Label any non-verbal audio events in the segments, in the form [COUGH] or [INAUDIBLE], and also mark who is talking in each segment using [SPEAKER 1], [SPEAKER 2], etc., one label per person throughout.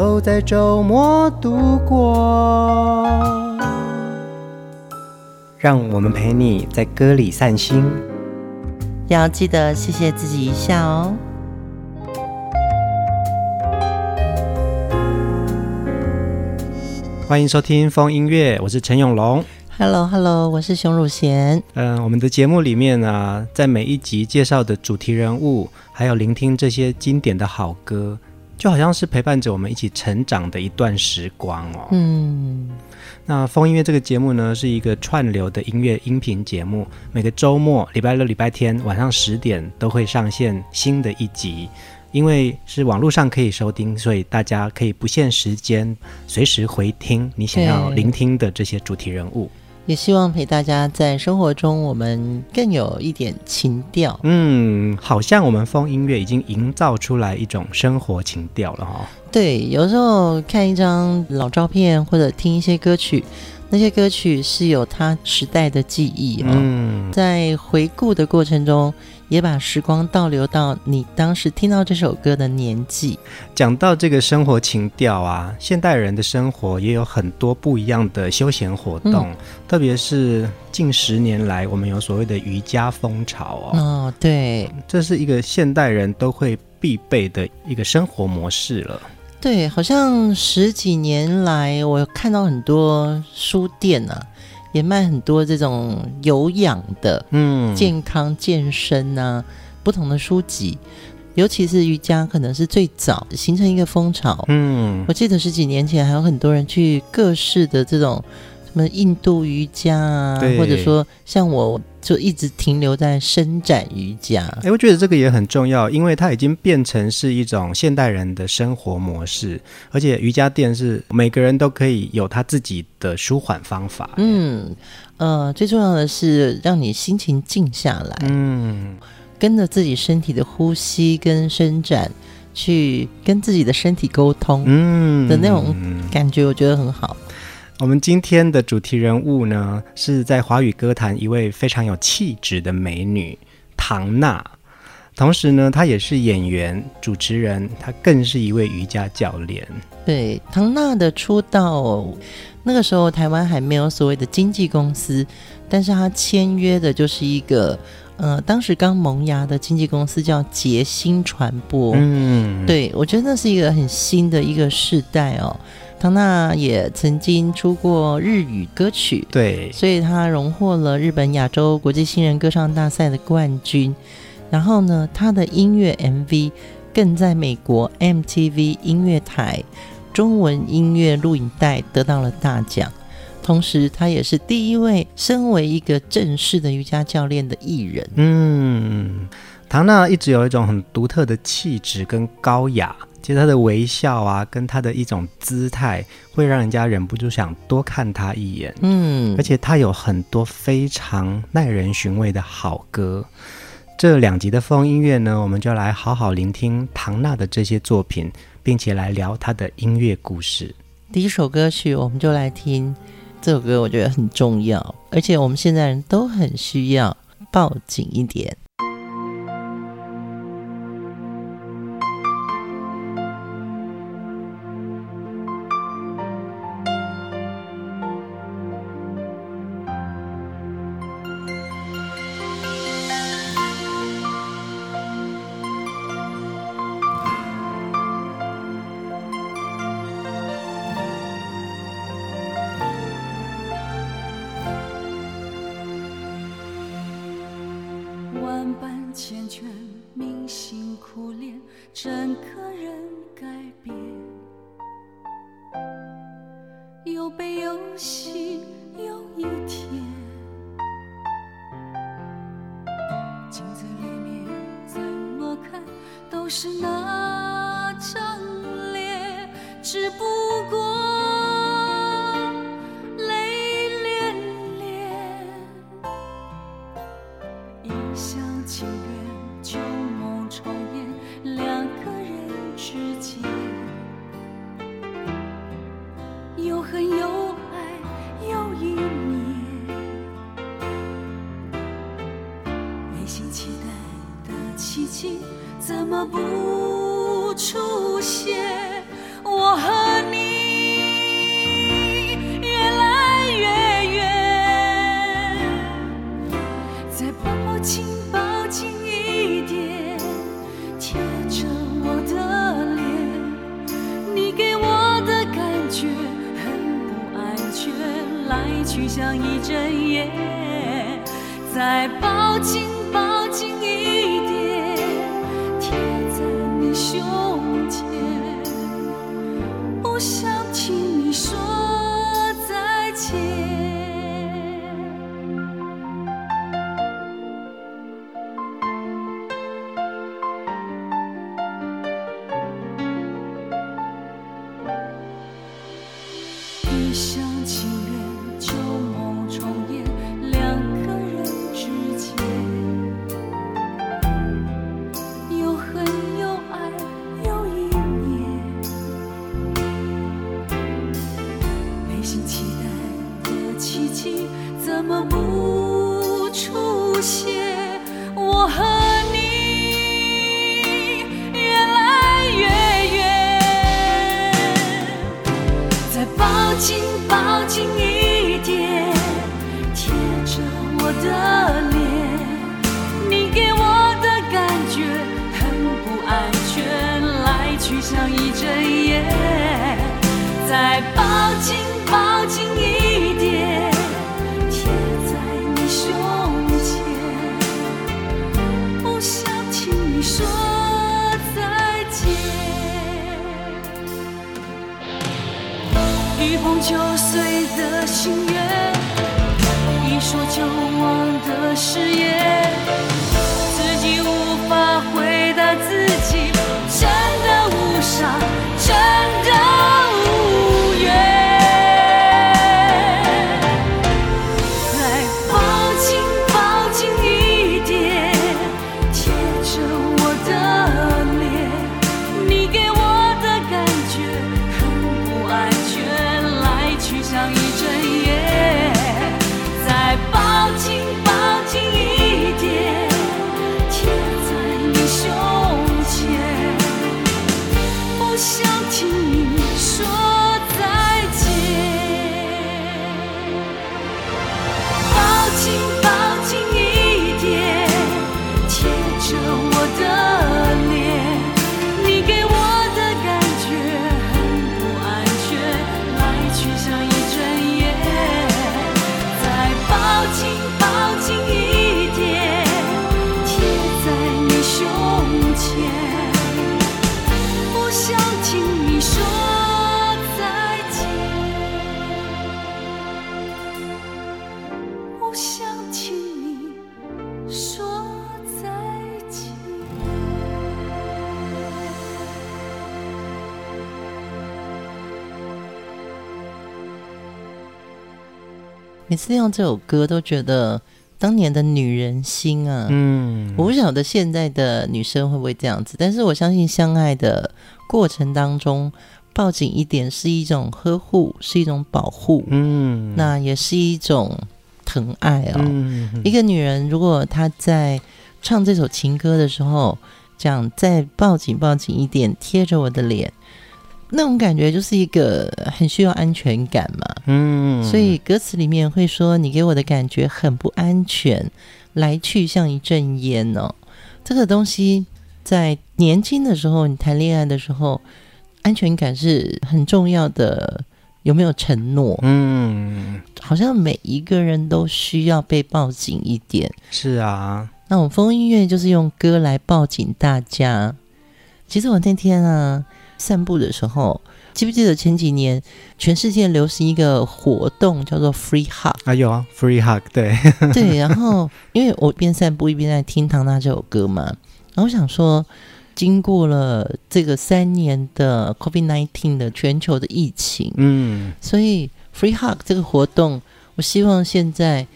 [SPEAKER 1] 都在周末度过，让我们陪你在歌里散心，
[SPEAKER 2] 要记得谢谢自己一下哦。
[SPEAKER 1] 欢迎收听风音乐，我是陈永龙。
[SPEAKER 2] Hello，Hello，我是熊汝贤。
[SPEAKER 1] 嗯、呃，我们的节目里面呢、啊，在每一集介绍的主题人物，还有聆听这些经典的好歌。就好像是陪伴着我们一起成长的一段时光哦。
[SPEAKER 2] 嗯，
[SPEAKER 1] 那风音乐这个节目呢，是一个串流的音乐音频节目，每个周末、礼拜六、礼拜天晚上十点都会上线新的一集。因为是网络上可以收听，所以大家可以不限时间，随时回听你想要聆听的这些主题人物。
[SPEAKER 2] 也希望陪大家在生活中，我们更有一点情调。
[SPEAKER 1] 嗯，好像我们风音乐已经营造出来一种生活情调了哈、哦。
[SPEAKER 2] 对，有时候看一张老照片或者听一些歌曲，那些歌曲是有它时代的记忆哦。嗯，在回顾的过程中。也把时光倒流到你当时听到这首歌的年纪。
[SPEAKER 1] 讲到这个生活情调啊，现代人的生活也有很多不一样的休闲活动，嗯、特别是近十年来，我们有所谓的瑜伽风潮哦。
[SPEAKER 2] 哦，对，
[SPEAKER 1] 这是一个现代人都会必备的一个生活模式了。
[SPEAKER 2] 对，好像十几年来，我看到很多书店啊。也卖很多这种有氧的，嗯，健康健身啊，不同的书籍，尤其是瑜伽，可能是最早形成一个风潮。嗯，我记得十几年前还有很多人去各式的这种。什么印度瑜伽啊，或者说像我就一直停留在伸展瑜伽。
[SPEAKER 1] 哎，我觉得这个也很重要，因为它已经变成是一种现代人的生活模式，而且瑜伽垫是每个人都可以有他自己的舒缓方法。
[SPEAKER 2] 嗯，呃，最重要的是让你心情静下来，嗯，跟着自己身体的呼吸跟伸展，去跟自己的身体沟通，嗯的那种感觉，我觉得很好。
[SPEAKER 1] 我们今天的主题人物呢，是在华语歌坛一位非常有气质的美女唐娜，同时呢，她也是演员、主持人，她更是一位瑜伽教练。
[SPEAKER 2] 对，唐娜的出道，那个时候台湾还没有所谓的经纪公司，但是她签约的就是一个，呃，当时刚萌芽的经纪公司叫杰星传播。嗯，对，我觉得那是一个很新的一个世代哦。唐娜也曾经出过日语歌曲，
[SPEAKER 1] 对，
[SPEAKER 2] 所以她荣获了日本亚洲国际新人歌唱大赛的冠军。然后呢，她的音乐 MV 更在美国 MTV 音乐台中文音乐录影带得到了大奖。同时，她也是第一位身为一个正式的瑜伽教练的艺人。
[SPEAKER 1] 嗯，唐娜一直有一种很独特的气质跟高雅。其实他的微笑啊，跟他的一种姿态，会让人家忍不住想多看他一眼。嗯，而且他有很多非常耐人寻味的好歌。这两集的风音乐呢，我们就来好好聆听唐娜的这些作品，并且来聊她的音乐故事。
[SPEAKER 2] 第一首歌曲，我们就来听这首歌，我觉得很重要，而且我们现在人都很需要抱紧一点。
[SPEAKER 3] 是那张脸，只不每次听到这首歌，都觉得当年的女人心啊，嗯，我不晓得现在的女生会不会这样子，但是我相信相爱的过程当中，抱紧一点是一种呵护，是一种保护，嗯，那也是一种疼爱哦。嗯，一个女人如果她在唱这首情歌的时候，讲再抱紧抱紧一点，贴着我的脸。那种感觉就是一个很需要安全感嘛，嗯，所以歌词里面会说：“你给我的感觉很不安全，来去像一阵烟哦。”这个东西在年轻的时候，你谈恋爱的时候，安全感是很重要的。有没有承诺？嗯，好像每一个人都需要被抱紧一点。
[SPEAKER 1] 是啊，
[SPEAKER 3] 那我们风音乐就是用歌来抱紧大家。其实我那天啊。散步的时候，记不记得前几年全世界流行一个活动叫做 Free Hug
[SPEAKER 1] 啊？有啊，Free Hug，对
[SPEAKER 3] 对。然后因为我边散步一边在听唐娜这首歌嘛，然后我想说，经过了这个三年的 COVID-19 的全球的疫情，嗯，所以 Free Hug 这个活动，我希望现在。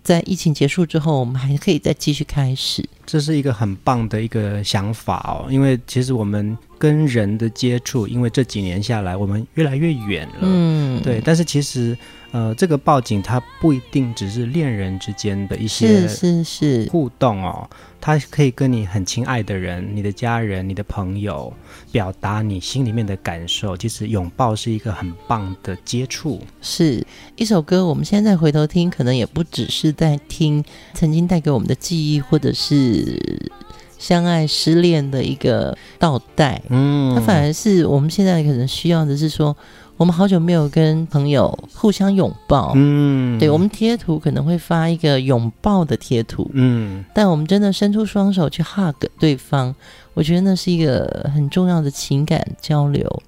[SPEAKER 3] 在疫情结束之后，我们还可以再继续开始。
[SPEAKER 1] 这是一个很棒的一个想法哦，因为其实我们跟人的接触，因为这几年下来，我们越来越远了。嗯，对。但是其实，呃，这个报警它不一定只是恋人之间的一些是是是互动哦，它可以跟你很亲爱的人、你的家人、你的朋友表达你心里面的感受。其实拥抱是一个很棒的接触。
[SPEAKER 2] 是一首歌，我们现在回头听，可能也不只是在听曾经带给我们的记忆，或者是。相爱失恋的一个倒带，嗯，它反而是我们现在可能需要的是说，我们好久没有跟朋友互相拥抱，嗯，对，我们贴图可能会发一个拥抱的贴图，嗯，但我们真的伸出双手去 hug 对方，我觉得那是一个很重要的情感交流。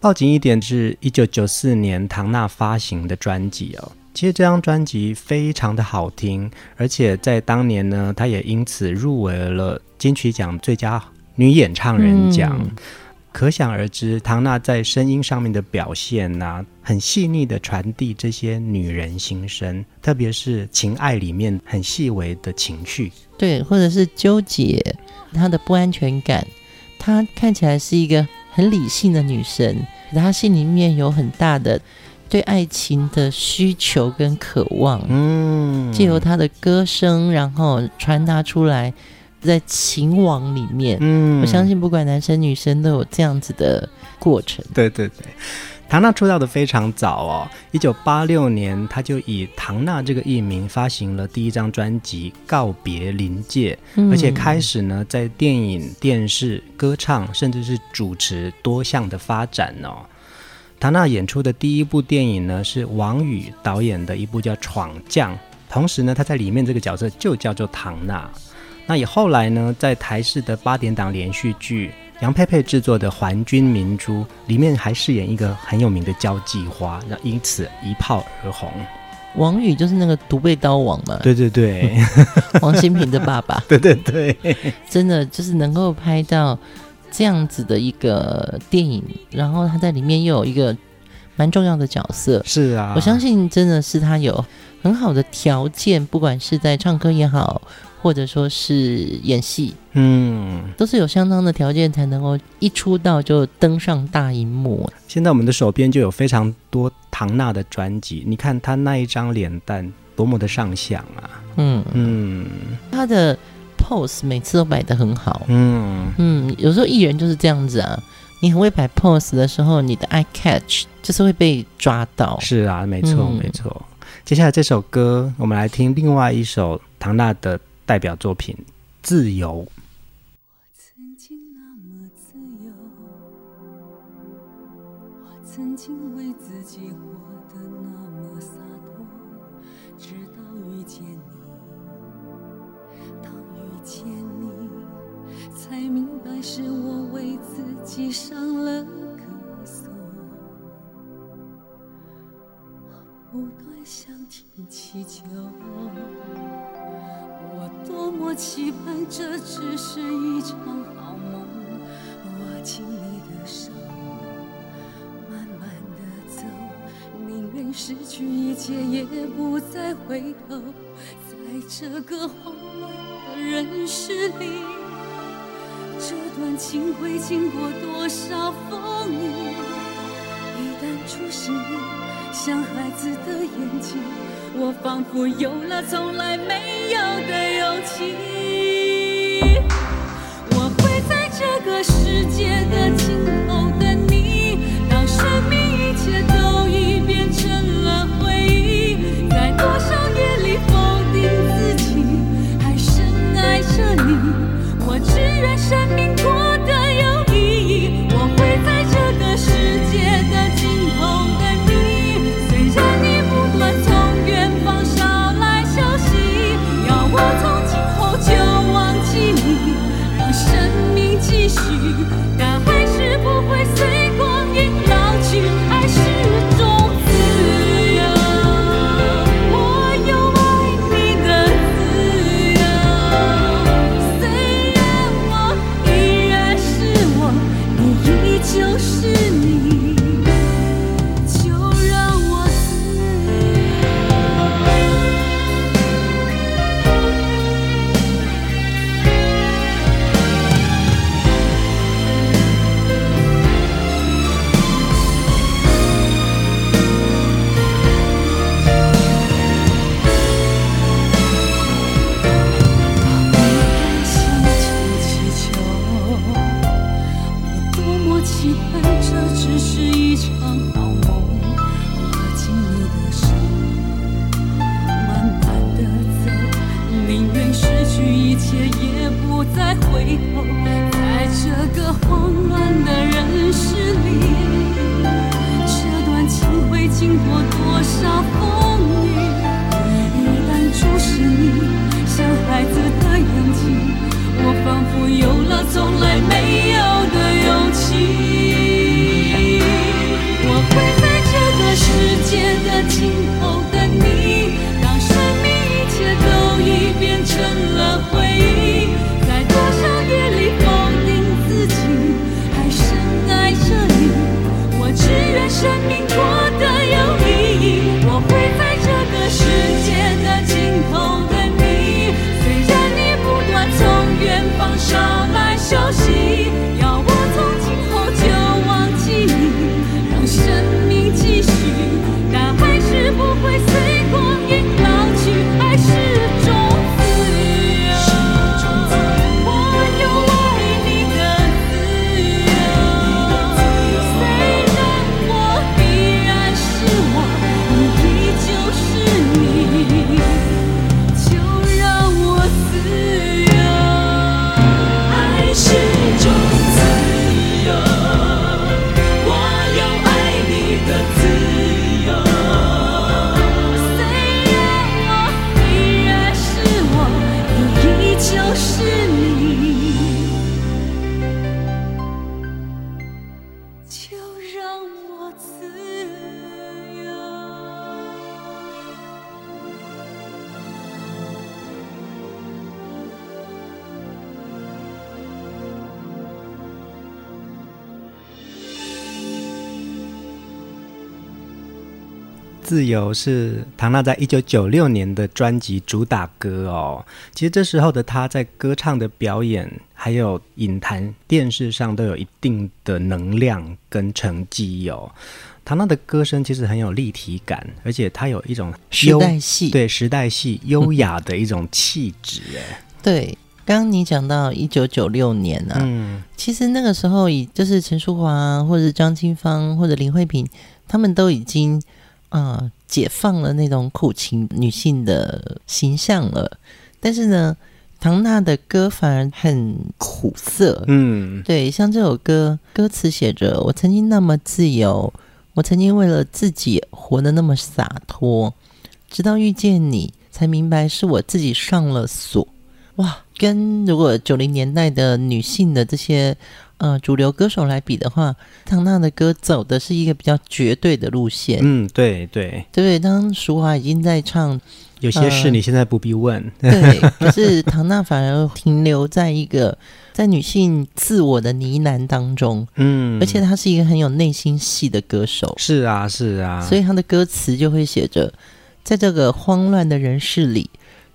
[SPEAKER 1] 报警一点是一九九四年唐娜发行的专辑哦。其实这张专辑非常的好听，而且在当年呢，她也因此入围了金曲奖最佳女演唱人奖。嗯、可想而知，唐娜在声音上面的表现呐、啊，很细腻的传递这些女人心声，特别是情爱里面很细微的情绪，
[SPEAKER 2] 对，或者是纠结她的不安全感。她看起来是一个很理性的女生，可她心里面有很大的。对爱情的需求跟渴望，嗯，借由他的歌声，然后传达出来，在情网里面，嗯，我相信不管男生女生都有这样子的过程。
[SPEAKER 1] 对对对，唐娜出道的非常早哦，一九八六年，他就以唐娜这个艺名发行了第一张专辑《告别临界》，嗯，而且开始呢，在电影、电视、歌唱，甚至是主持多项的发展哦。唐娜演出的第一部电影呢，是王宇导演的一部叫《闯将》，同时呢，她在里面这个角色就叫做唐娜。那也后来呢，在台视的八点档连续剧杨佩佩制作的《还君明珠》里面，还饰演一个很有名的交际花，那因此一炮而红。
[SPEAKER 2] 王宇就是那个独背刀王嘛？
[SPEAKER 1] 对对对，[LAUGHS]
[SPEAKER 2] 王新平的爸爸。[LAUGHS]
[SPEAKER 1] 对对对，
[SPEAKER 2] 真的就是能够拍到。这样子的一个电影，然后他在里面又有一个蛮重要的角色。
[SPEAKER 1] 是啊，
[SPEAKER 2] 我相信真的是他有很好的条件，不管是在唱歌也好，或者说是演戏，嗯，都是有相当的条件才能够一出道就登上大荧幕。
[SPEAKER 1] 现在我们的手边就有非常多唐娜的专辑，你看他那一张脸蛋多么的上相啊！嗯
[SPEAKER 2] 嗯，他的。Pose 每次都摆得很好，嗯嗯，有时候艺人就是这样子啊，你很会摆 pose 的时候，你的 eye catch 就是会被抓到。
[SPEAKER 1] 是啊，没错、嗯、没错。接下来这首歌，我们来听另外一首唐娜的代表作品《自由》。我曾经那么自由，我曾经才明白是我为自己上了个锁。我不断向天祈求，我多么期盼这只是一场好梦。握紧你的手，慢慢的走，宁愿失去一切也不再回头。在这个慌乱。人世里，这段情会经过多少风雨？一旦注视你，像孩子的眼睛，我仿佛有了从来没有的勇气。我会在这个世界的尽头等你，当生命一切都已变只愿生命过得有意义。我会在这个世界的尽头等你。虽然你不断从远方捎来消息，要我从今后就忘记你，让生命继续，自由是唐娜在一九九六年的专辑主打歌哦。其实这时候的她在歌唱的表演，还有影坛、电视上都有一定的能量跟成绩哦。唐娜的歌声其实很有立体感，而且她有一种
[SPEAKER 2] 时代系，
[SPEAKER 1] 对时代系优雅的一种气质。哎，[LAUGHS]
[SPEAKER 2] 对，刚刚你讲到一九九六年啊，嗯，其实那个时候以就是陈淑樺或者张清芳或者林慧萍，他们都已经。啊、呃，解放了那种苦情女性的形象了，但是呢，唐娜的歌反而很苦涩。嗯，对，像这首歌，歌词写着：“我曾经那么自由，我曾经为了自己活得那么洒脱，直到遇见你，才明白是我自己上了锁。”哇，跟如果九零年代的女性的这些。呃，主流歌手来比的话，唐娜的歌走的是一个比较绝对的路线。
[SPEAKER 1] 嗯，对对
[SPEAKER 2] 对。当淑华已经在唱，
[SPEAKER 1] 有些事你现在不必问。
[SPEAKER 2] 呃、[LAUGHS] 对，可是唐娜反而停留在一个在女性自我的呢喃当中。嗯，而且她是一个很有内心戏的歌手。
[SPEAKER 1] 是啊，是啊。
[SPEAKER 2] 所以她的歌词就会写着，在这个慌乱的人世里，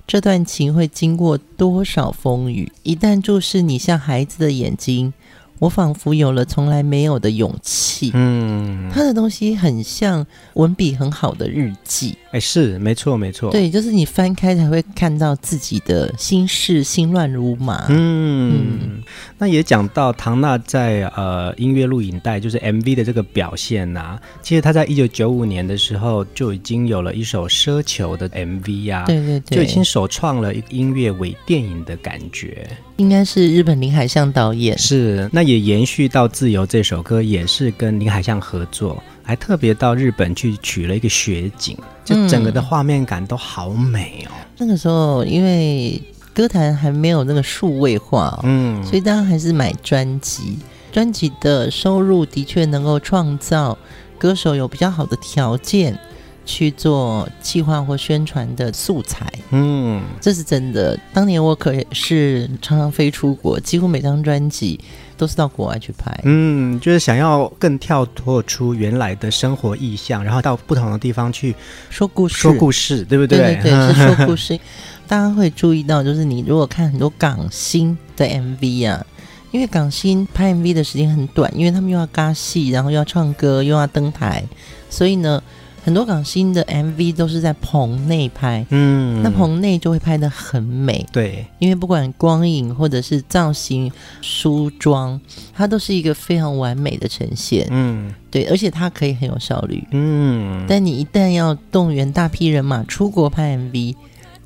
[SPEAKER 2] 这段情会经过多少风雨？一旦注视你像孩子的眼睛。我仿佛有了从来没有的勇气。嗯，他的东西很像文笔很好的日记。
[SPEAKER 1] 哎，是没错，没错。
[SPEAKER 2] 对，就是你翻开才会看到自己的心事，心乱如麻。
[SPEAKER 1] 嗯，嗯，那也讲到唐娜在呃音乐录影带就是 MV 的这个表现呐、啊。其实他在一九九五年的时候就已经有了一首奢求的 MV 呀、啊，
[SPEAKER 2] 对对对，
[SPEAKER 1] 就已经首创了一个音乐伪电影的感觉。
[SPEAKER 2] 应该是日本林海象导演。
[SPEAKER 1] 是，那也延续到《自由》这首歌，也是跟林海象合作，还特别到日本去取了一个雪景，就整个的画面感都好美哦。嗯、
[SPEAKER 2] 那个时候，因为歌坛还没有那个数位化、哦，嗯，所以大家还是买专辑，专辑的收入的确能够创造歌手有比较好的条件。去做计划或宣传的素材，嗯，这是真的。当年我可是常常飞出国，几乎每张专辑都是到国外去拍，嗯，
[SPEAKER 1] 就是想要更跳脱出原来的生活意象，然后到不同的地方去
[SPEAKER 2] 说故事，
[SPEAKER 1] 说故事，对不对？
[SPEAKER 2] 对对对，是说故事。[LAUGHS] 大家会注意到，就是你如果看很多港星的 MV 啊，因为港星拍 MV 的时间很短，因为他们又要尬戏，然后又要唱歌，又要登台，所以呢。很多港星的 MV 都是在棚内拍，
[SPEAKER 1] 嗯，
[SPEAKER 2] 那棚内就会拍的很美，
[SPEAKER 1] 对，
[SPEAKER 2] 因为不管光影或者是造型、梳妆，它都是一个非常完美的呈现，
[SPEAKER 1] 嗯，
[SPEAKER 2] 对，而且它可以很有效率，
[SPEAKER 1] 嗯，
[SPEAKER 2] 但你一旦要动员大批人马出国拍 MV，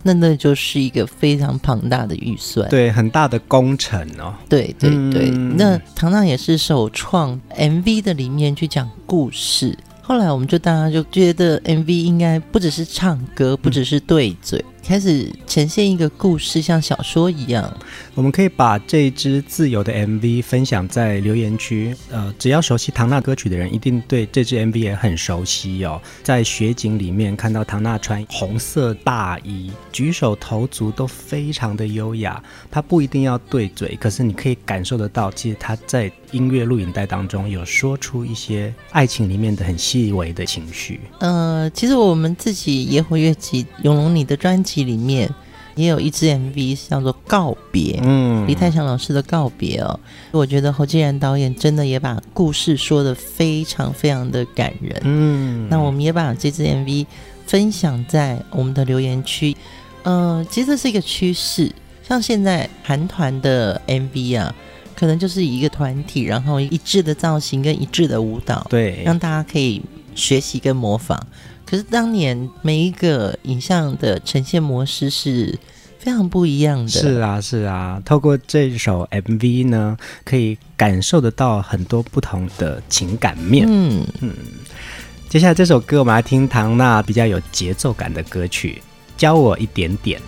[SPEAKER 2] 那那就是一个非常庞大的预算，
[SPEAKER 1] 对，很大的工程哦，
[SPEAKER 2] 对对对，
[SPEAKER 1] 嗯、
[SPEAKER 2] 那唐娜也是首创 MV 的里面去讲故事。后来我们就大家就觉得 MV 应该不只是唱歌，不只是对嘴，开始呈现一个故事，像小说一样。
[SPEAKER 1] 我们可以把这支自由的 MV 分享在留言区。呃，只要熟悉唐娜歌曲的人，一定对这支 MV 也很熟悉哦。在雪景里面看到唐娜穿红色大衣，举手投足都非常的优雅。她不一定要对嘴，可是你可以感受得到，其实她在音乐录影带当中有说出一些爱情里面的很细微的情绪。
[SPEAKER 2] 呃，其实我们自己野火乐集永隆你的专辑里面。也有一支 MV 叫做《告别》，嗯，李泰祥老师的告别哦，我觉得侯继然导演真的也把故事说的非常非常的感人，嗯，那我们也把这支 MV 分享在我们的留言区，呃，其实这是一个趋势，像现在韩团的 MV 啊，可能就是一个团体，然后一致的造型跟一致的舞蹈，
[SPEAKER 1] 对，
[SPEAKER 2] 让大家可以学习跟模仿。可是当年每一个影像的呈现模式是非常不一样的。
[SPEAKER 1] 是啊，是啊，透过这首 MV 呢，可以感受得到很多不同的情感面。嗯嗯。接下来这首歌，我们来听唐娜比较有节奏感的歌曲，《教我一点点》。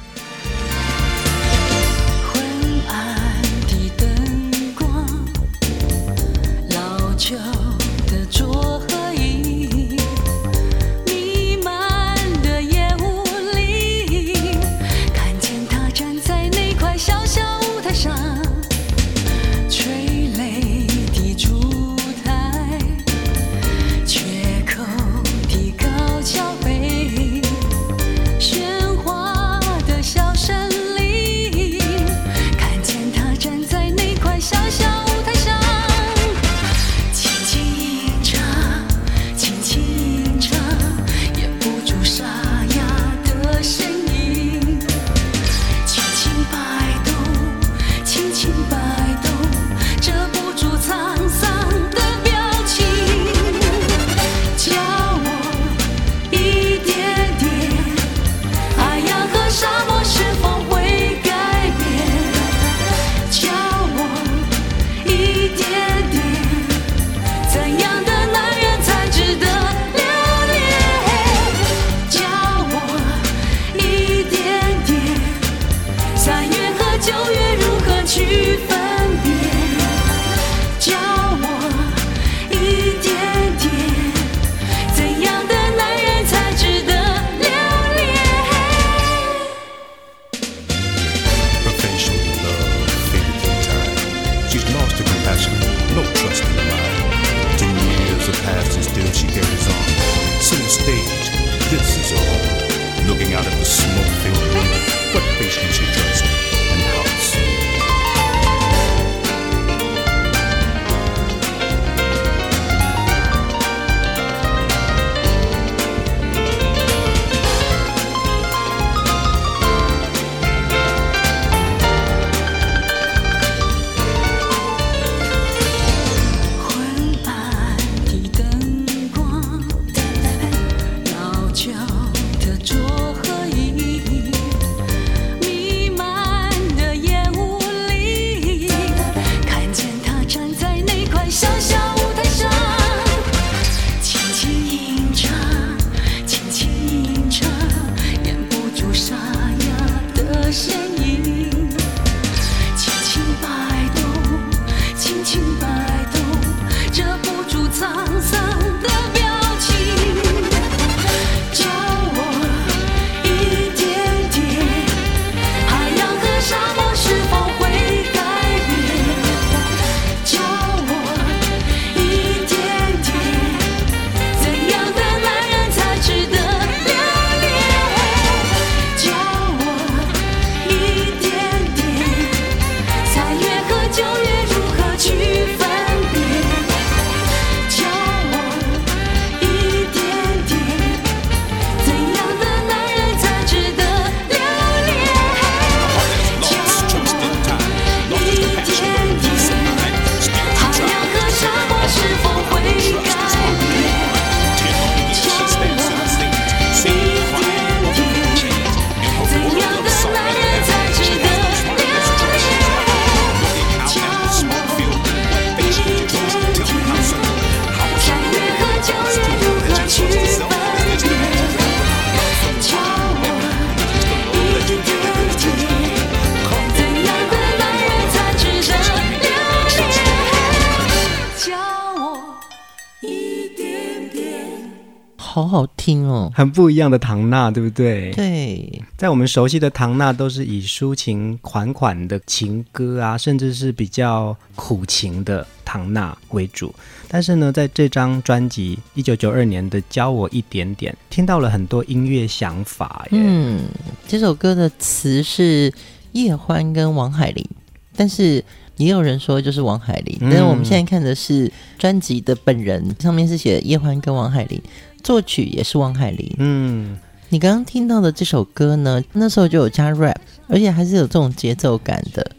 [SPEAKER 2] 好好听哦，
[SPEAKER 1] 很不一样的唐娜，对不对？
[SPEAKER 2] 对，
[SPEAKER 1] 在我们熟悉的唐娜都是以抒情款款的情歌啊，甚至是比较苦情的唐娜为主。但是呢，在这张专辑一九九二年的《教我一点点》，听到了很多音乐想法。
[SPEAKER 2] 嗯，这首歌的词是叶欢跟王海玲，但是。也有人说就是王海玲，但是我们现在看的是专辑的本人，嗯、上面是写叶欢跟王海玲，作曲也是汪海林。嗯，你刚刚听到的这首歌呢，那时候就有加 rap，而且还是有这种节奏感的。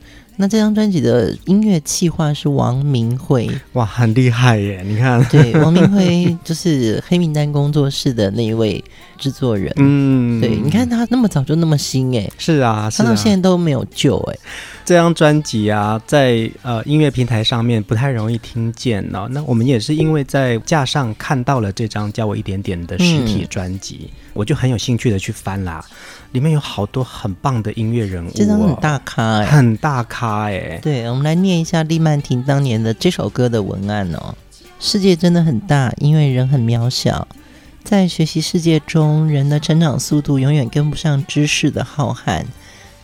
[SPEAKER 2] 那这张专辑的音乐企划是王明辉，
[SPEAKER 1] 哇，很厉害耶！你看，
[SPEAKER 2] 对，王明辉就是黑名单工作室的那一位制作人。嗯，对，你看他那么早就那么新哎，
[SPEAKER 1] 是啊，是啊，
[SPEAKER 2] 他到现在都没有旧哎。
[SPEAKER 1] 这张专辑啊，在呃音乐平台上面不太容易听见哦。那我们也是因为在架上看到了这张《教我一点点》的实体专辑，嗯、我就很有兴趣的去翻啦。里面有好多很棒的音乐人物、哦，
[SPEAKER 2] 这张很大咖哎，
[SPEAKER 1] 很大咖哎。
[SPEAKER 2] 对，我们来念一下李曼婷当年的这首歌的文案哦。世界真的很大，因为人很渺小。在学习世界中，人的成长速度永远跟不上知识的浩瀚。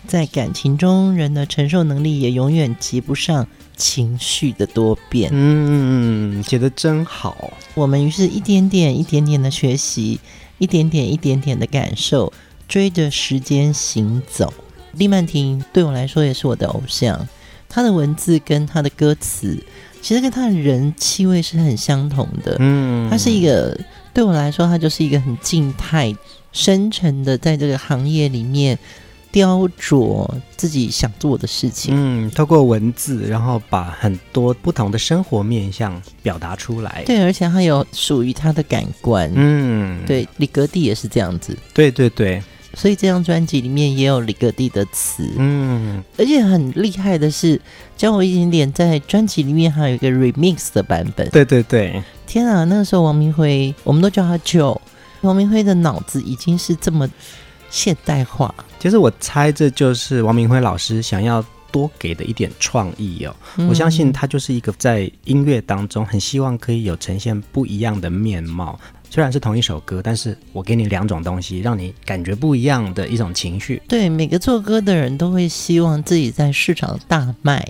[SPEAKER 2] 在感情中，人的承受能力也永远及不上情绪的多变。
[SPEAKER 1] 嗯，写得真好。
[SPEAKER 2] 我们于是一点点、一点点的学习，一点点、一点点的感受。追着时间行走，李曼婷对我来说也是我的偶像。他的文字跟他的歌词，其实跟他的人气味是很相同的。嗯，他是一个对我来说，他就是一个很静态、深沉的，在这个行业里面雕琢自己想做的事情。
[SPEAKER 1] 嗯，透过文字，然后把很多不同的生活面向表达出来。
[SPEAKER 2] 对，而且他有属于他的感官。嗯，对，李格弟也是这样子。
[SPEAKER 1] 对对对。
[SPEAKER 2] 所以这张专辑里面也有李格弟的词，嗯，而且很厉害的是，教我一点点，在专辑里面还有一个 remix 的版本。
[SPEAKER 1] 对对对，
[SPEAKER 2] 天啊，那个时候王明辉，我们都叫他 Joe，王明辉的脑子已经是这么现代化。
[SPEAKER 1] 其实我猜这就是王明辉老师想要多给的一点创意哦。嗯，我相信他就是一个在音乐当中很希望可以有呈现不一样的面貌。虽然是同一首歌，但是我给你两种东西，让你感觉不一样的一种情绪。
[SPEAKER 2] 对，每个做歌的人都会希望自己在市场大卖，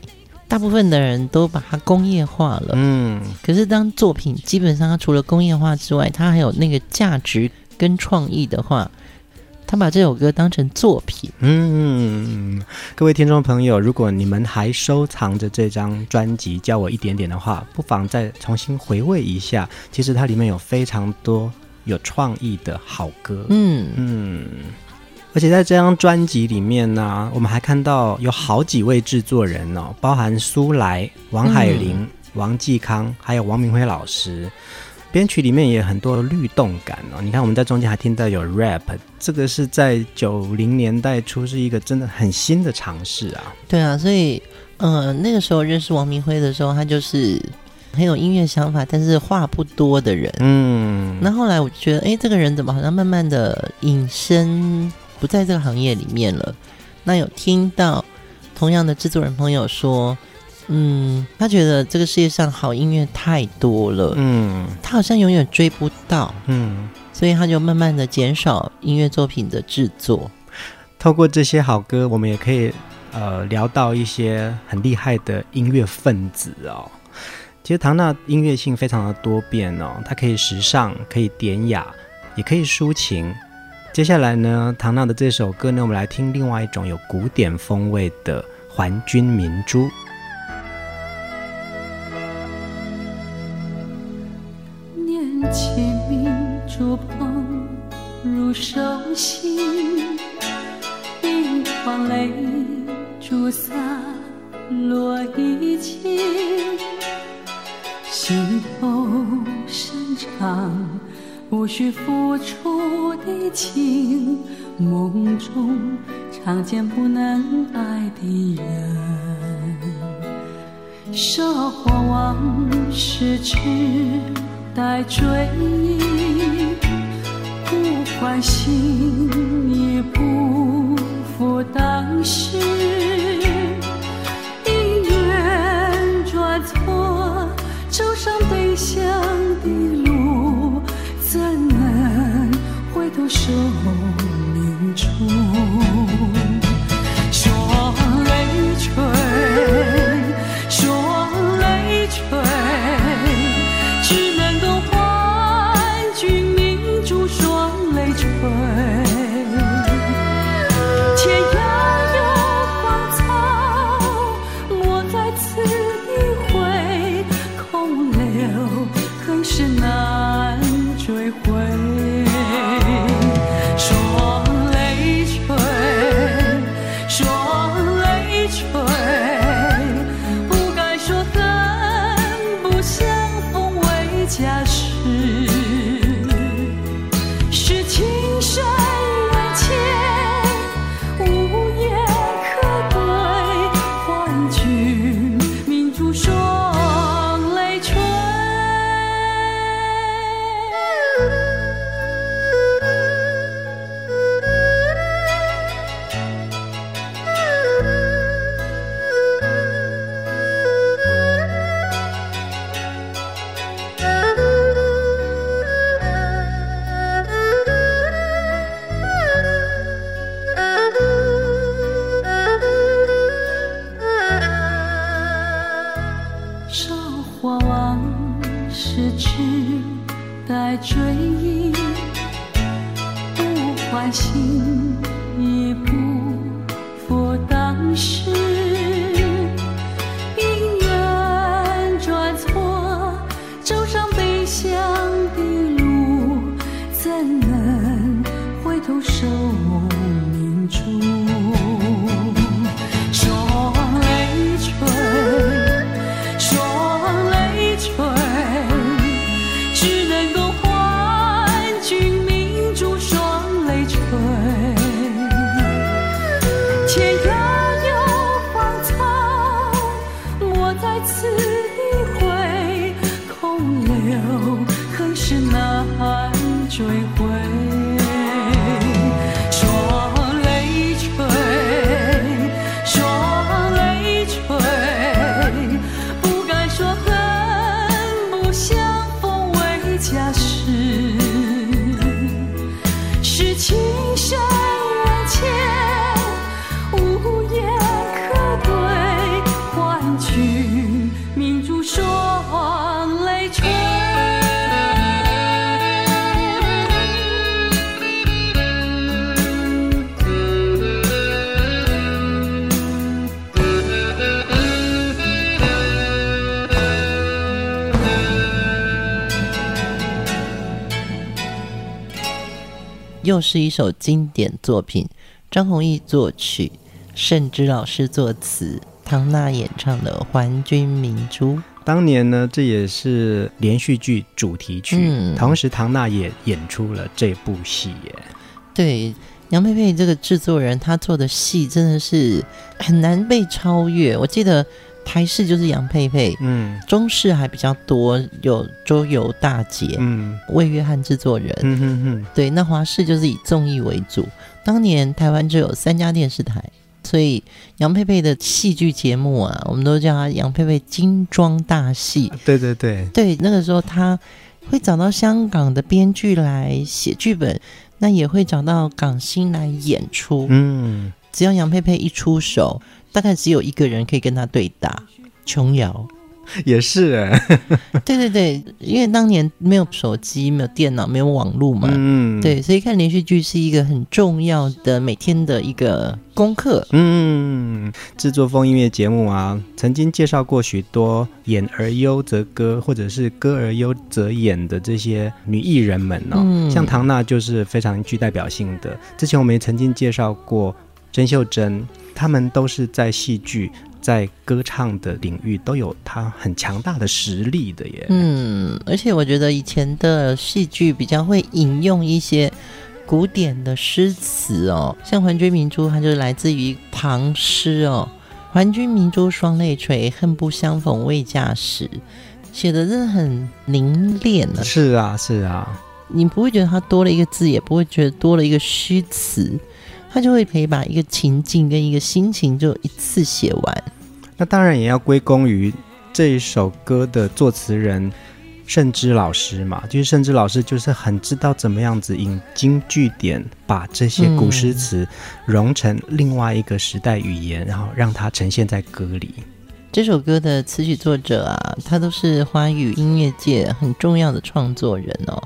[SPEAKER 2] 大部分的人都把它工业化了。嗯，可是当作品基本上它除了工业化之外，它还有那个价值跟创意的话。他把这首歌当成作品。
[SPEAKER 1] 嗯，各位听众朋友，如果你们还收藏着这张专辑《教我一点点》的话，不妨再重新回味一下。其实它里面有非常多有创意的好歌。嗯嗯，而且在这张专辑里面呢，我们还看到有好几位制作人哦，包含苏来、王海玲、嗯、王继康，还有王明辉老师。编曲里面也有很多律动感哦，你看我们在中间还听到有 rap，这个是在九零年代初是一个真的很新的尝试啊。
[SPEAKER 2] 对啊，所以呃那个时候认识王明辉的时候，他就是很有音乐想法，但是话不多的人。嗯，那后来我觉得，哎，这个人怎么好像慢慢的隐身不在这个行业里面了？那有听到同样的制作人朋友说。嗯，他觉得这个世界上好音乐太多了，嗯，他好像永远追不到，嗯，所以他就慢慢的减少音乐作品的制作。
[SPEAKER 1] 透过这些好歌，我们也可以呃聊到一些很厉害的音乐分子哦。其实唐娜音乐性非常的多变哦，它可以时尚，可以典雅，也可以抒情。接下来呢，唐娜的这首歌呢，我们来听另外一种有古典风味的《还君明珠》。
[SPEAKER 3] 亲密触碰如手心，一眶泪珠洒落一地，心头深长无需付出的情，梦中常见不能爱的人，韶华往事去。待追忆，不欢心也不负当时。姻缘转错，走上悲伤的路，怎能回头？
[SPEAKER 2] 心已不又是一首经典作品，张弘毅作曲，盛之老师作词，唐娜演唱的《还君明珠》。
[SPEAKER 1] 当年呢，这也是连续剧主题曲，嗯、同时唐娜也演出了这部戏耶。
[SPEAKER 2] 对，杨佩佩这个制作人，他做的戏真的是很难被超越。我记得。台式就是杨佩佩，嗯，中式还比较多，有周游大姐，嗯，魏约翰制作人，嗯哼哼，对，那华视就是以综艺为主。当年台湾只有三家电视台，所以杨佩佩的戏剧节目啊，我们都叫她杨佩佩精装大戏。
[SPEAKER 1] 对对对，
[SPEAKER 2] 对，那个时候她会找到香港的编剧来写剧本，那也会找到港星来演出，嗯，只要杨佩佩一出手。大概只有一个人可以跟他对打，琼瑶
[SPEAKER 1] 也是 [LAUGHS] 哎，
[SPEAKER 2] 对对对，因为当年没有手机、没有电脑、没有网络嘛，嗯，对，所以看连续剧是一个很重要的每天的一个功课。
[SPEAKER 1] 嗯，制作风音乐节目啊，曾经介绍过许多演而优则歌，或者是歌而优则演的这些女艺人们哦，嗯，像唐娜就是非常具代表性的。之前我们也曾经介绍过甄秀珍。他们都是在戏剧、在歌唱的领域都有他很强大的实力的耶。
[SPEAKER 2] 嗯，而且我觉得以前的戏剧比较会引用一些古典的诗词哦，像《还君明珠》，它就是来自于唐诗哦，“还君明珠双泪垂，恨不相逢未嫁时”，写的真的很凝练了。
[SPEAKER 1] 是啊，是啊，
[SPEAKER 2] 你不会觉得它多了一个字，也不会觉得多了一个虚词。他就会可以把一个情境跟一个心情就一次写完。
[SPEAKER 1] 那当然也要归功于这一首歌的作词人盛之老师嘛，就是盛之老师就是很知道怎么样子引经据典，把这些古诗词融成另外一个时代语言，嗯、然后让它呈现在歌里。
[SPEAKER 2] 这首歌的词曲作者啊，他都是华语音乐界很重要的创作人哦。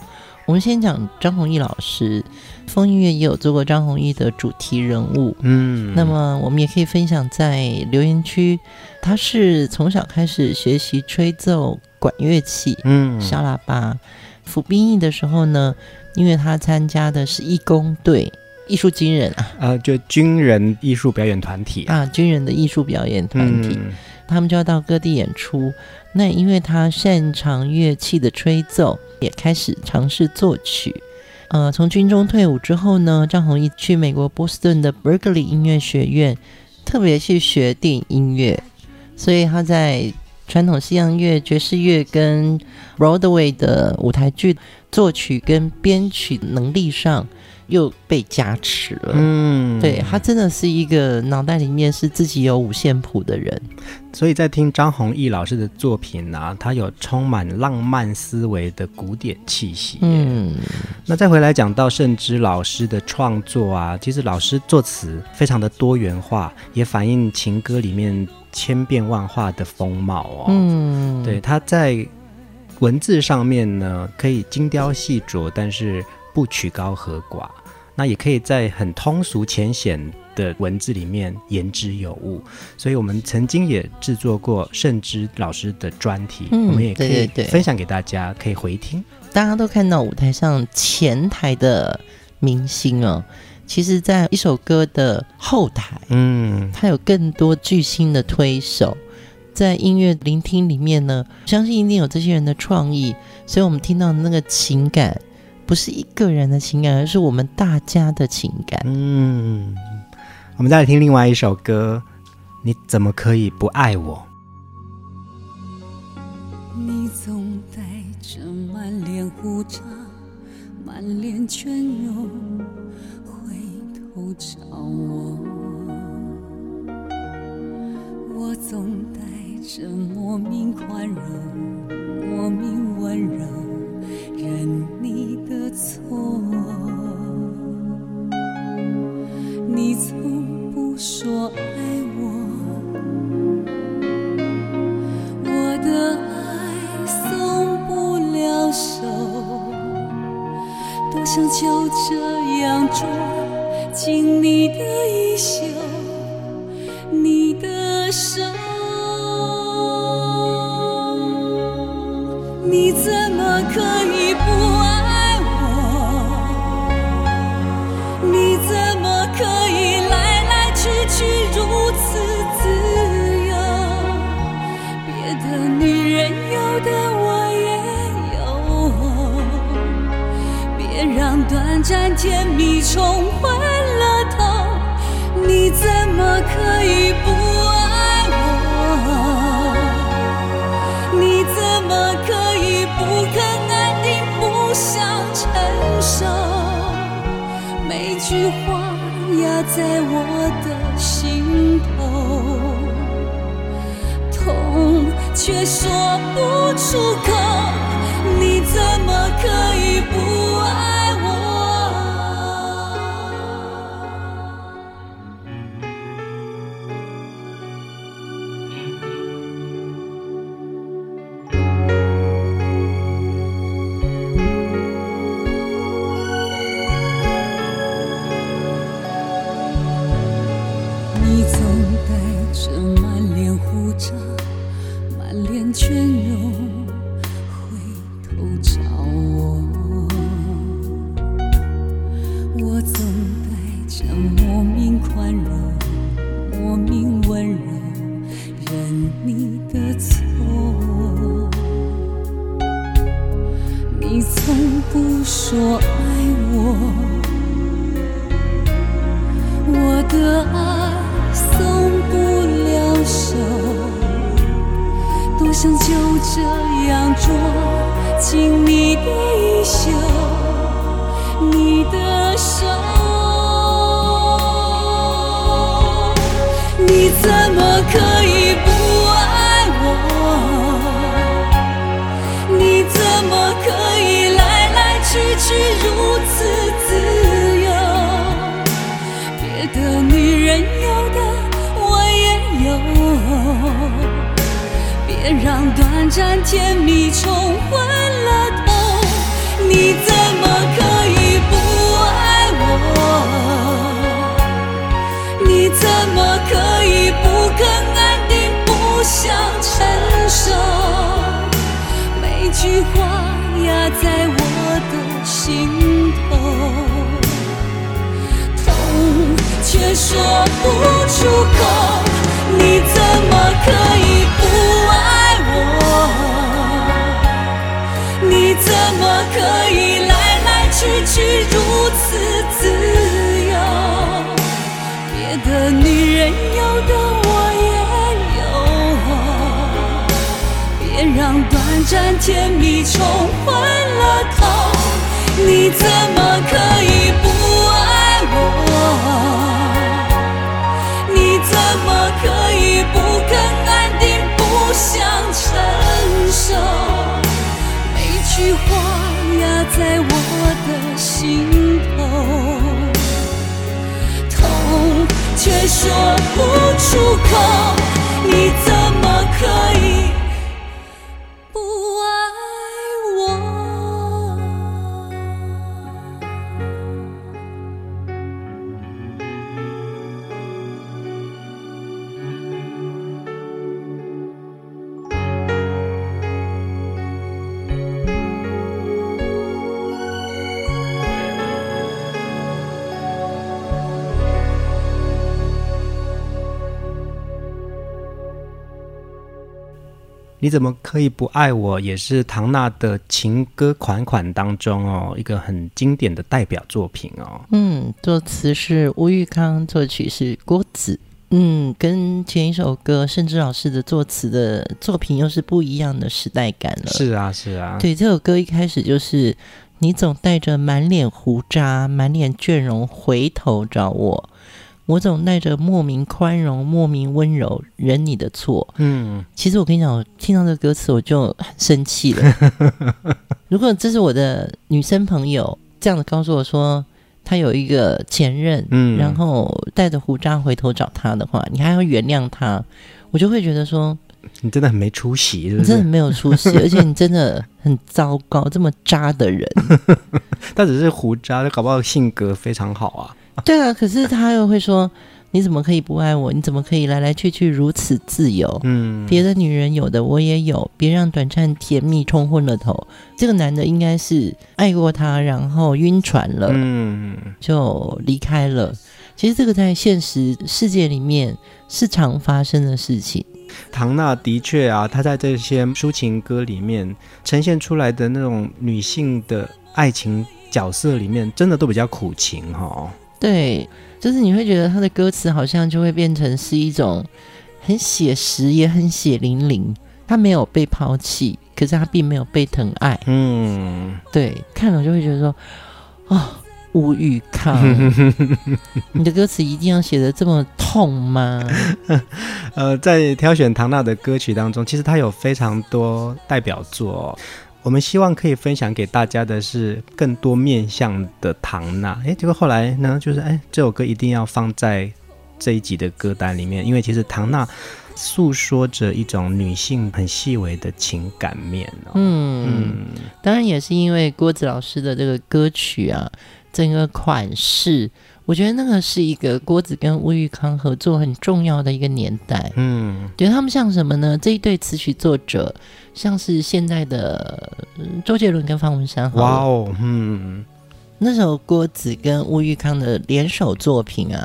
[SPEAKER 2] 我们先讲张弘毅老师，风音乐也有做过张弘毅的主题人物。嗯，那么我们也可以分享在留言区，他是从小开始学习吹奏管乐器，嗯，小喇叭。服兵役的时候呢，因为他参加的是义工队，艺术军人啊，
[SPEAKER 1] 呃，就军人艺术表演团体
[SPEAKER 2] 啊，军人的艺术表演团体。嗯他们就要到各地演出，那因为他擅长乐器的吹奏，也开始尝试作曲。呃，从军中退伍之后呢，张弘毅去美国波士顿的 Berklee 音乐学院，特别去学电影音乐，所以他在传统西洋乐、爵士乐跟 Broadway 的舞台剧作曲跟编曲能力上。又被加持了，嗯，对，他真的是一个脑袋里面是自己有五线谱的人，
[SPEAKER 1] 所以在听张弘毅老师的作品呢、啊，他有充满浪漫思维的古典气息。嗯，那再回来讲到盛之老师的创作啊，其实老师作词非常的多元化，也反映情歌里面千变万化的风貌哦。嗯，对，他在文字上面呢，可以精雕细琢，但是。不曲高和寡，那也可以在很通俗浅显的文字里面言之有物。所以我们曾经也制作过盛之老师的专题，嗯、我们也可以分享给大家，可以回听。
[SPEAKER 2] 大家都看到舞台上前台的明星哦，其实，在一首歌的后台，嗯，他有更多巨星的推手。在音乐聆听里面呢，相信一定有这些人的创意，所以我们听到的那个情感。不是一个人的情感，而是我们大家的情感。
[SPEAKER 1] 嗯，我们再来听另外一首歌，你怎么可以不爱我？
[SPEAKER 3] 你总带着满脸胡渣，满脸倦容，回头找我。我总带着莫名宽容，莫名温柔。认你的错，你从不说爱我，我的爱松不了手，多想就这样捉紧你的衣袖，你的手。你怎么可以不爱我？你怎么可以来来去去如此自由？别的女人有的我也有，别让短暂甜蜜冲昏了头。你怎么可以不？句话压在我的心头，痛却说不出口，你怎么可以不想就这样捉紧你的衣袖你的手。你怎么可以不爱我？你怎么可以来来去去如别让短暂甜蜜冲昏了头。你怎么可以不爱我？你怎么可以不肯安定，不想承受？每句话压在我的心头，痛却说不出口。你怎么可以不爱怎么可以来来去去如此自由？别的女人有的我也有，别让短暂甜蜜冲昏了头。你怎么可以不爱我？你怎么可以
[SPEAKER 1] 不爱我？也是唐娜的情歌款款当中哦，一个很经典的代表作品哦。
[SPEAKER 2] 嗯，作词是吴玉康，作曲是郭子。嗯，跟前一首歌甚至老师的作词的作品又是不一样的时代感了。
[SPEAKER 1] 是啊，是啊。
[SPEAKER 2] 对，这首歌一开始就是你总带着满脸胡渣、满脸倦容回头找我。我总带着莫名宽容、莫名温柔，忍你的错。嗯，其实我跟你讲，我听到这个歌词我就很生气了。[LAUGHS] 如果这是我的女生朋友这样子告诉我说，她有一个前任，嗯，然后带着胡渣回头找她的话，你还要原谅她，我就会觉得说，
[SPEAKER 1] 你真的很没出息，是不是？
[SPEAKER 2] 你真的很没有出息，[LAUGHS] 而且你真的很糟糕，这么渣的人。[LAUGHS]
[SPEAKER 1] 他只是胡渣，搞不好性格非常好啊。[LAUGHS]
[SPEAKER 2] 对啊，可是他又会说：“你怎么可以不爱我？你怎么可以来来去去如此自由？嗯，别的女人有的我也有，别让短暂甜蜜冲昏了头。”这个男的应该是爱过她，然后晕船了，嗯，就离开了。其实这个在现实世界里面是常发生的事情。
[SPEAKER 1] 唐娜的确啊，她在这些抒情歌里面呈现出来的那种女性的爱情角色里面，真的都比较苦情哈、哦。
[SPEAKER 2] 对，就是你会觉得他的歌词好像就会变成是一种很写实，也很血淋淋。他没有被抛弃，可是他并没有被疼爱。嗯，对，看了就会觉得说，哦，吴玉康，你的歌词一定要写的这么痛吗？[LAUGHS]
[SPEAKER 1] 呃，在挑选唐娜的歌曲当中，其实他有非常多代表作。我们希望可以分享给大家的是更多面向的唐娜，诶，结果后来呢，就是诶，这首歌一定要放在这一集的歌单里面，因为其实唐娜诉说着一种女性很细微的情感面哦。嗯
[SPEAKER 2] 嗯，当然也是因为郭子老师的这个歌曲啊，整个款式。我觉得那个是一个郭子跟吴玉康合作很重要的一个年代。嗯，觉得他们像什么呢？这一对词曲作者像是现在的周杰伦跟方文山。哇哦，嗯，那首郭子跟吴玉康的联手作品啊。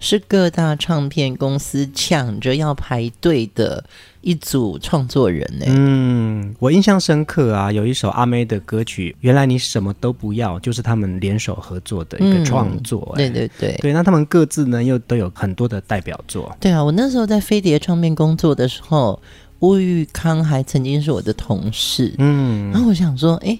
[SPEAKER 2] 是各大唱片公司抢着要排队的一组创作人呢。
[SPEAKER 1] 嗯，我印象深刻啊，有一首阿妹的歌曲《原来你什么都不要》，就是他们联手合作的一个创作。
[SPEAKER 2] 对对对，
[SPEAKER 1] 对，那他们各自呢又都有很多的代表作。
[SPEAKER 2] 对啊，我那时候在飞碟唱片工作的时候，吴玉康还曾经是我的同事。嗯，然后我想说，哎，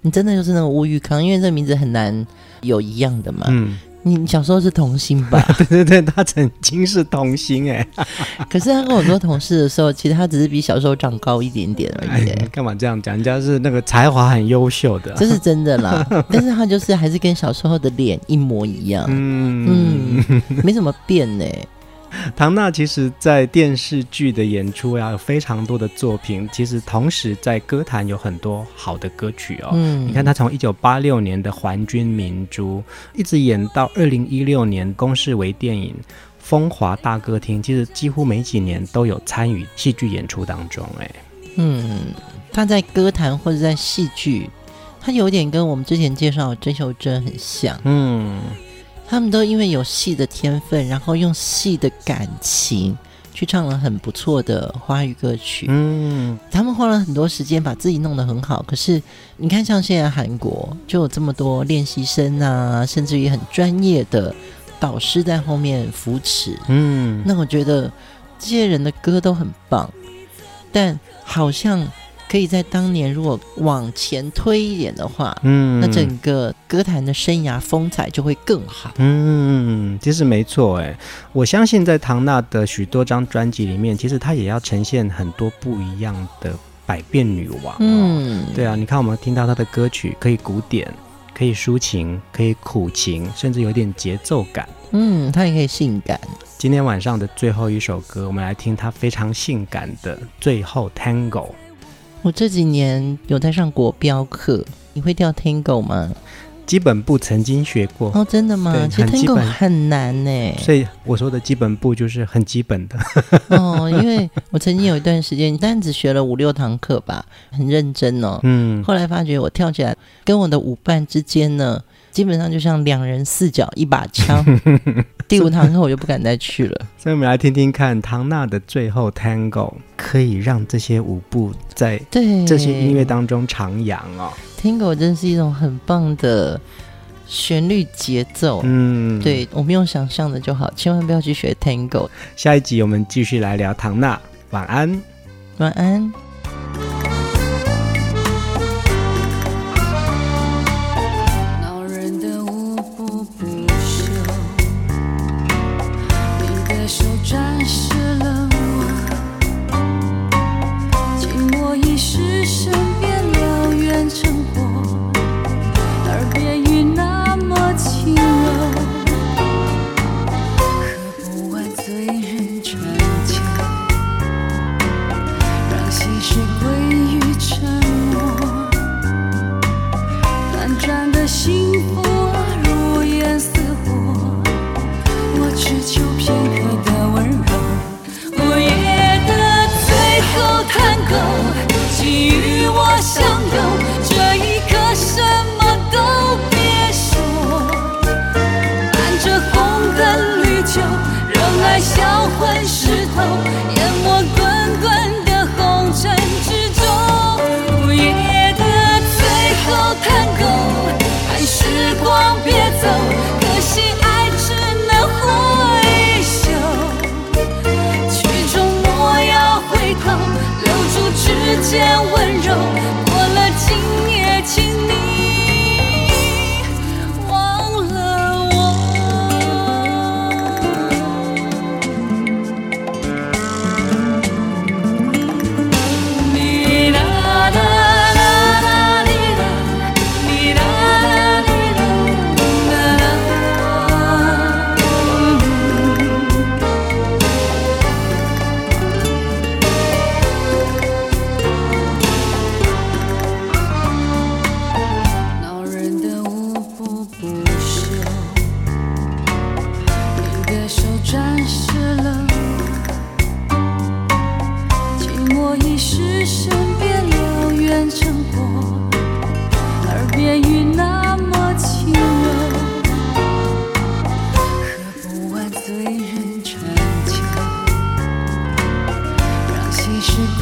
[SPEAKER 2] 你真的就是那个吴玉康？因为这名字很难有一样的嘛。嗯。你小时候是童星吧？[LAUGHS]
[SPEAKER 1] 对对对，他曾经是童星哎。[LAUGHS] [LAUGHS]
[SPEAKER 2] 可是他跟我做同事的时候，其实他只是比小时候长高一点点而已。
[SPEAKER 1] 哎，干嘛这样讲？人家是那个才华很优秀的，
[SPEAKER 2] 这是真的啦。但是他就是还是跟小时候的脸一模一样。嗯嗯，没怎么变呢。[LAUGHS]
[SPEAKER 1] 唐娜其实，在电视剧的演出呀，有非常多的作品。其实，同时在歌坛有很多好的歌曲哦。嗯，你看，她从一九八六年的《还君明珠》，一直演到二零一六年公视为电影《风华大歌厅》，其实几乎每几年都有参与戏剧演出当中。哎，
[SPEAKER 2] 嗯，她在歌坛或者在戏剧，她有点跟我们之前介绍的曾秀珍很像。嗯。他们都因为有戏的天分，然后用戏的感情去唱了很不错的华语歌曲。嗯，他们花了很多时间把自己弄得很好。可是你看，像现在韩国就有这么多练习生啊，甚至于很专业的导师在后面扶持。嗯，那我觉得这些人的歌都很棒，但好像。可以在当年，如果往前推一点的话，嗯，那整个歌坛的生涯风采就会更好。
[SPEAKER 1] 嗯，其实没错，哎，我相信在唐娜的许多张专辑里面，其实她也要呈现很多不一样的百变女王。嗯，对啊，你看我们听到她的歌曲，可以古典，可以抒情，可以苦情，甚至有点节奏感。
[SPEAKER 2] 嗯，她也可以性感。
[SPEAKER 1] 今天晚上的最后一首歌，我们来听她非常性感的《最后 Tango》。
[SPEAKER 2] 我这几年有在上国标课，你会跳 Tango 吗？
[SPEAKER 1] 基本步曾经学过
[SPEAKER 2] 哦，真的吗？其实 Tango 很难呢，
[SPEAKER 1] 所以我说的基本步就是很基本的 [LAUGHS]
[SPEAKER 2] 哦。因为我曾经有一段时间，但只学了五六堂课吧，很认真哦。嗯，后来发觉我跳起来跟我的舞伴之间呢，基本上就像两人四脚一把枪。[LAUGHS] 第五堂课我就不敢再去了。
[SPEAKER 1] 所以我们来听听看，唐娜的最后 Tango 可以让这些舞步在对这些音乐当中徜徉哦。
[SPEAKER 2] Tango 真是一种很棒的旋律节奏。嗯，对，我们用想象的就好，千万不要去学 Tango。
[SPEAKER 1] 下一集我们继续来聊唐娜。晚安，
[SPEAKER 2] 晚安。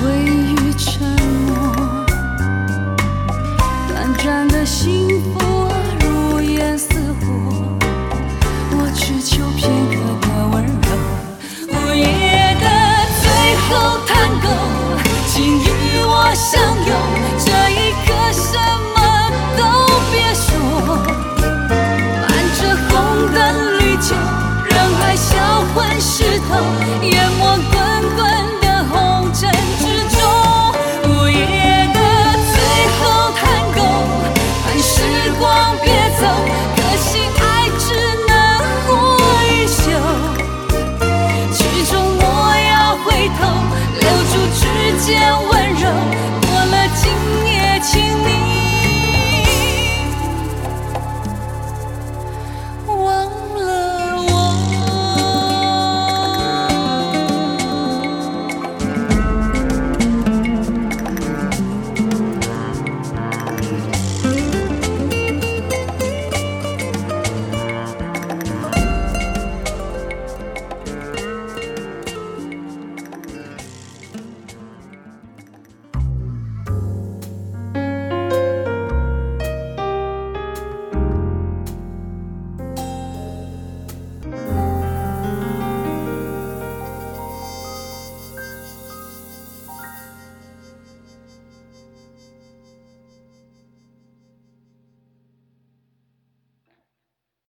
[SPEAKER 3] 光。